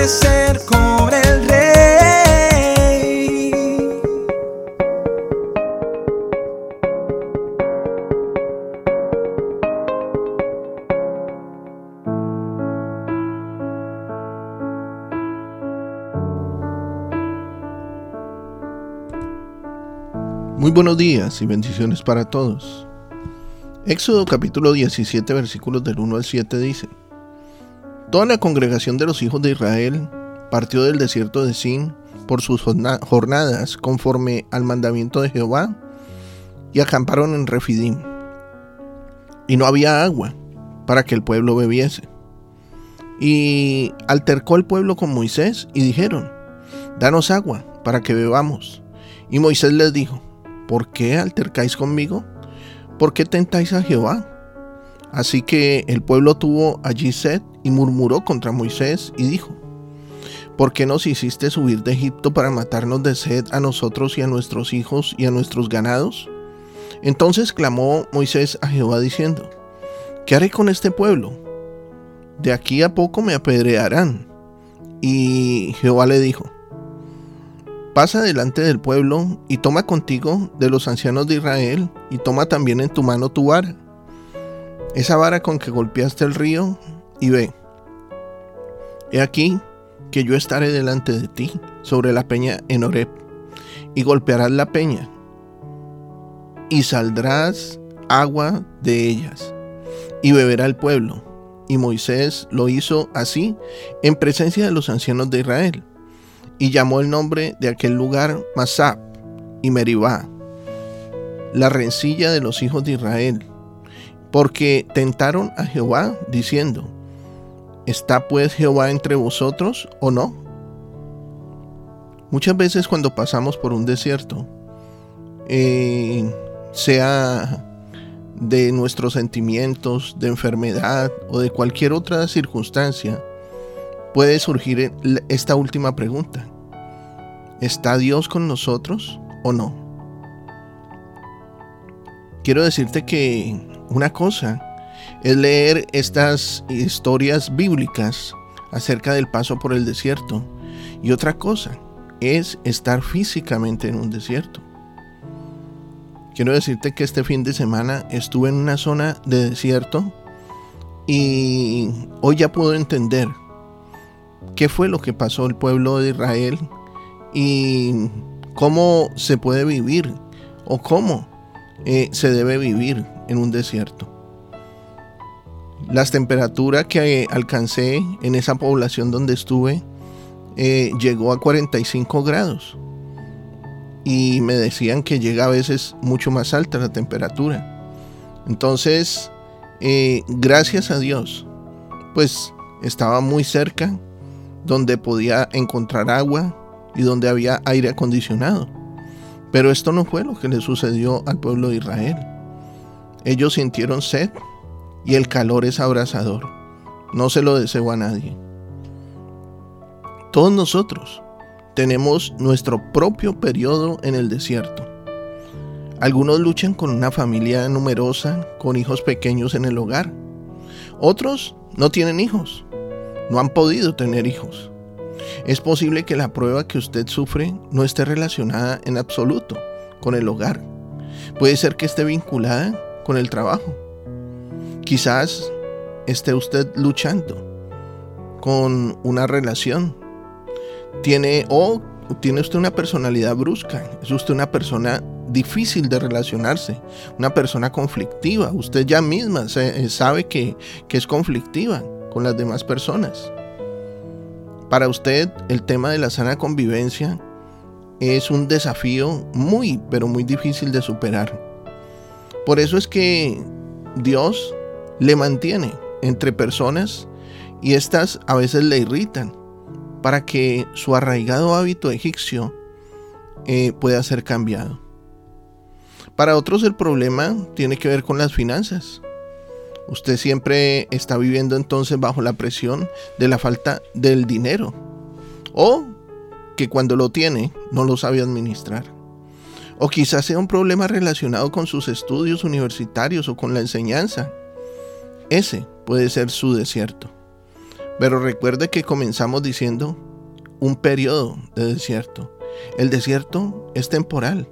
atardecer con el rey. Muy buenos días y bendiciones para todos. Éxodo capítulo 17 versículos del 1 al 7 dice, Toda la congregación de los hijos de Israel partió del desierto de Sin por sus jornadas conforme al mandamiento de Jehová y acamparon en Refidim. Y no había agua para que el pueblo bebiese. Y altercó el pueblo con Moisés y dijeron, Danos agua para que bebamos. Y Moisés les dijo, ¿por qué altercáis conmigo? ¿Por qué tentáis a Jehová? Así que el pueblo tuvo allí sed y murmuró contra Moisés y dijo, ¿por qué nos hiciste subir de Egipto para matarnos de sed a nosotros y a nuestros hijos y a nuestros ganados? Entonces clamó Moisés a Jehová diciendo, ¿qué haré con este pueblo? De aquí a poco me apedrearán. Y Jehová le dijo, Pasa delante del pueblo y toma contigo de los ancianos de Israel y toma también en tu mano tu vara, esa vara con que golpeaste el río, y ve. He aquí que yo estaré delante de ti sobre la peña en Horeb, y golpearás la peña, y saldrás agua de ellas, y beberá el pueblo. Y Moisés lo hizo así en presencia de los ancianos de Israel y llamó el nombre de aquel lugar Masab y Meribá, la rencilla de los hijos de Israel, porque tentaron a Jehová diciendo, ¿está pues Jehová entre vosotros o no? Muchas veces cuando pasamos por un desierto, eh, sea de nuestros sentimientos, de enfermedad o de cualquier otra circunstancia, puede surgir esta última pregunta. ¿Está Dios con nosotros o no? Quiero decirte que una cosa es leer estas historias bíblicas acerca del paso por el desierto y otra cosa es estar físicamente en un desierto. Quiero decirte que este fin de semana estuve en una zona de desierto y hoy ya puedo entender qué fue lo que pasó el pueblo de Israel y cómo se puede vivir o cómo eh, se debe vivir en un desierto. Las temperaturas que alcancé en esa población donde estuve eh, llegó a 45 grados y me decían que llega a veces mucho más alta la temperatura. Entonces, eh, gracias a Dios, pues estaba muy cerca donde podía encontrar agua y donde había aire acondicionado. Pero esto no fue lo que le sucedió al pueblo de Israel. Ellos sintieron sed y el calor es abrasador. No se lo deseo a nadie. Todos nosotros tenemos nuestro propio periodo en el desierto. Algunos luchan con una familia numerosa, con hijos pequeños en el hogar. Otros no tienen hijos no han podido tener hijos. Es posible que la prueba que usted sufre no esté relacionada en absoluto con el hogar. Puede ser que esté vinculada con el trabajo. Quizás esté usted luchando con una relación. Tiene o tiene usted una personalidad brusca. Es usted una persona difícil de relacionarse, una persona conflictiva. Usted ya misma sabe que, que es conflictiva con las demás personas. Para usted el tema de la sana convivencia es un desafío muy, pero muy difícil de superar. Por eso es que Dios le mantiene entre personas y estas a veces le irritan para que su arraigado hábito egipcio eh, pueda ser cambiado. Para otros el problema tiene que ver con las finanzas. Usted siempre está viviendo entonces bajo la presión de la falta del dinero. O que cuando lo tiene no lo sabe administrar. O quizás sea un problema relacionado con sus estudios universitarios o con la enseñanza. Ese puede ser su desierto. Pero recuerde que comenzamos diciendo un periodo de desierto. El desierto es temporal.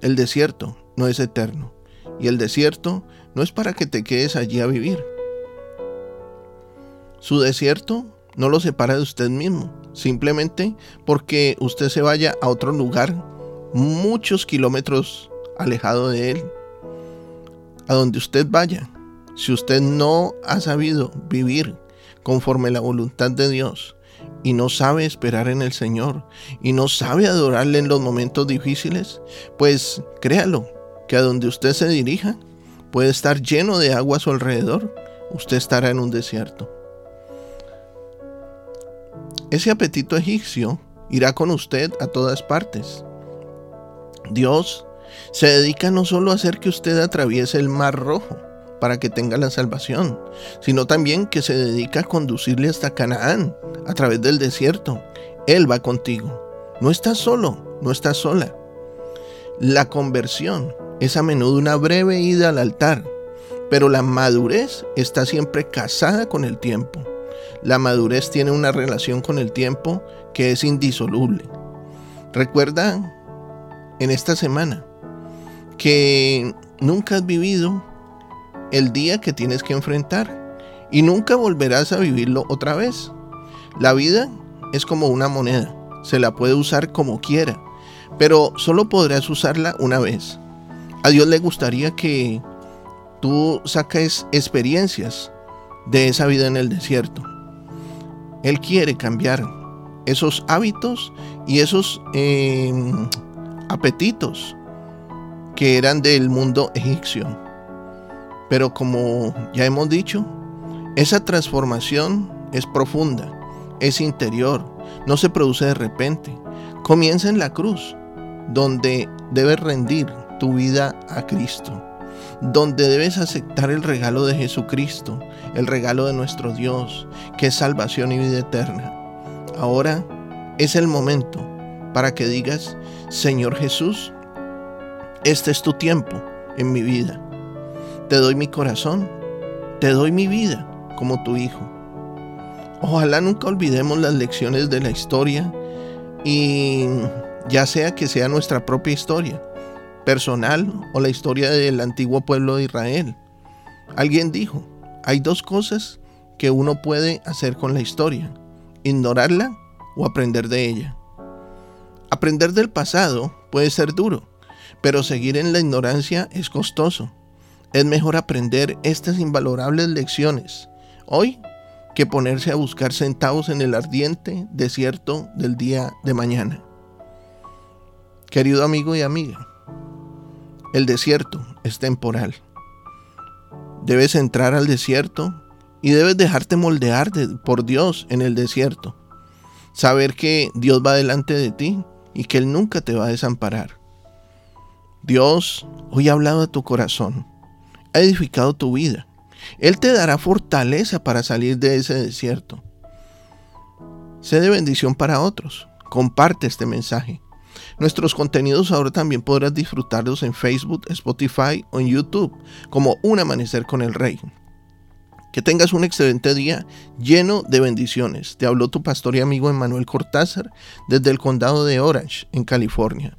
El desierto no es eterno. Y el desierto no es para que te quedes allí a vivir. Su desierto no lo separa de usted mismo, simplemente porque usted se vaya a otro lugar muchos kilómetros alejado de Él. A donde usted vaya, si usted no ha sabido vivir conforme la voluntad de Dios y no sabe esperar en el Señor y no sabe adorarle en los momentos difíciles, pues créalo, que a donde usted se dirija puede estar lleno de agua a su alrededor, usted estará en un desierto. Ese apetito egipcio irá con usted a todas partes. Dios se dedica no solo a hacer que usted atraviese el mar rojo para que tenga la salvación, sino también que se dedica a conducirle hasta Canaán a través del desierto. Él va contigo. No estás solo, no estás sola. La conversión es a menudo una breve ida al altar, pero la madurez está siempre casada con el tiempo. La madurez tiene una relación con el tiempo que es indisoluble. Recuerda en esta semana que nunca has vivido el día que tienes que enfrentar y nunca volverás a vivirlo otra vez. La vida es como una moneda, se la puede usar como quiera, pero solo podrás usarla una vez. A Dios le gustaría que tú saques experiencias de esa vida en el desierto. Él quiere cambiar esos hábitos y esos em, apetitos que eran del mundo egipcio. Pero como ya hemos dicho, esa transformación es profunda, es interior, no se produce de repente. Comienza en la cruz, donde debes rendir tu vida a Cristo, donde debes aceptar el regalo de Jesucristo, el regalo de nuestro Dios, que es salvación y vida eterna. Ahora es el momento para que digas, Señor Jesús, este es tu tiempo en mi vida. Te doy mi corazón, te doy mi vida como tu hijo. Ojalá nunca olvidemos las lecciones de la historia y ya sea que sea nuestra propia historia, personal o la historia del antiguo pueblo de Israel. Alguien dijo, hay dos cosas que uno puede hacer con la historia, ignorarla o aprender de ella. Aprender del pasado puede ser duro, pero seguir en la ignorancia es costoso. Es mejor aprender estas invalorables lecciones hoy que ponerse a buscar centavos en el ardiente desierto del día de mañana. Querido amigo y amiga, el desierto es temporal. Debes entrar al desierto y debes dejarte moldear por Dios en el desierto. Saber que Dios va delante de ti y que Él nunca te va a desamparar. Dios hoy ha hablado a tu corazón, ha edificado tu vida. Él te dará fortaleza para salir de ese desierto. Sé de bendición para otros. Comparte este mensaje. Nuestros contenidos ahora también podrás disfrutarlos en Facebook, Spotify o en YouTube como Un Amanecer con el Rey. Que tengas un excelente día lleno de bendiciones. Te habló tu pastor y amigo Emmanuel Cortázar desde el condado de Orange, en California.